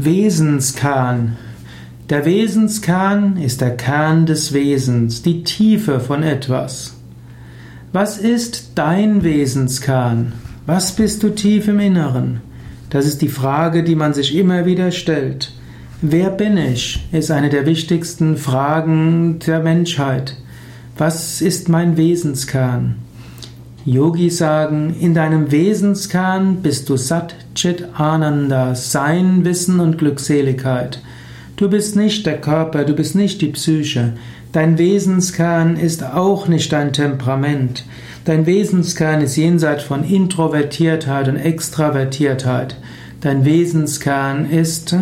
Wesenskern. Der Wesenskern ist der Kern des Wesens, die Tiefe von etwas. Was ist dein Wesenskern? Was bist du tief im Inneren? Das ist die Frage, die man sich immer wieder stellt. Wer bin ich? ist eine der wichtigsten Fragen der Menschheit. Was ist mein Wesenskern? Yogis sagen, in deinem Wesenskern bist du Sat Chit Ananda, Sein, Wissen und Glückseligkeit. Du bist nicht der Körper, du bist nicht die Psyche. Dein Wesenskern ist auch nicht dein Temperament. Dein Wesenskern ist jenseits von Introvertiertheit und Extravertiertheit. Dein Wesenskern ist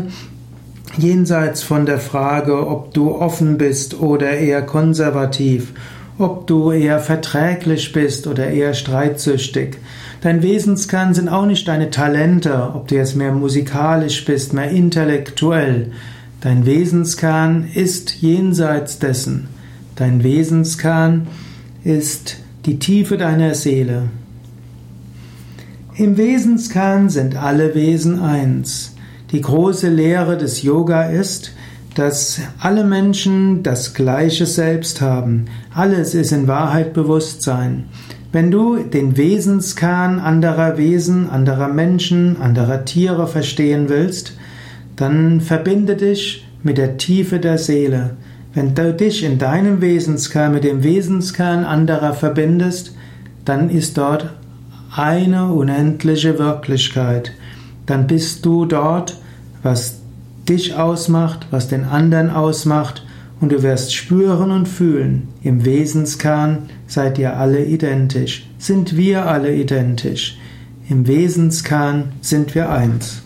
jenseits von der Frage, ob du offen bist oder eher konservativ ob du eher verträglich bist oder eher streitsüchtig. Dein Wesenskern sind auch nicht deine Talente, ob du jetzt mehr musikalisch bist, mehr intellektuell. Dein Wesenskern ist jenseits dessen. Dein Wesenskern ist die Tiefe deiner Seele. Im Wesenskern sind alle Wesen eins. Die große Lehre des Yoga ist, dass alle Menschen das gleiche Selbst haben. Alles ist in Wahrheit Bewusstsein. Wenn du den Wesenskern anderer Wesen, anderer Menschen, anderer Tiere verstehen willst, dann verbinde dich mit der Tiefe der Seele. Wenn du dich in deinem Wesenskern mit dem Wesenskern anderer verbindest, dann ist dort eine unendliche Wirklichkeit. Dann bist du dort, was dich ausmacht, was den anderen ausmacht, und du wirst spüren und fühlen, im Wesenskern seid ihr alle identisch, sind wir alle identisch, im Wesenskern sind wir eins.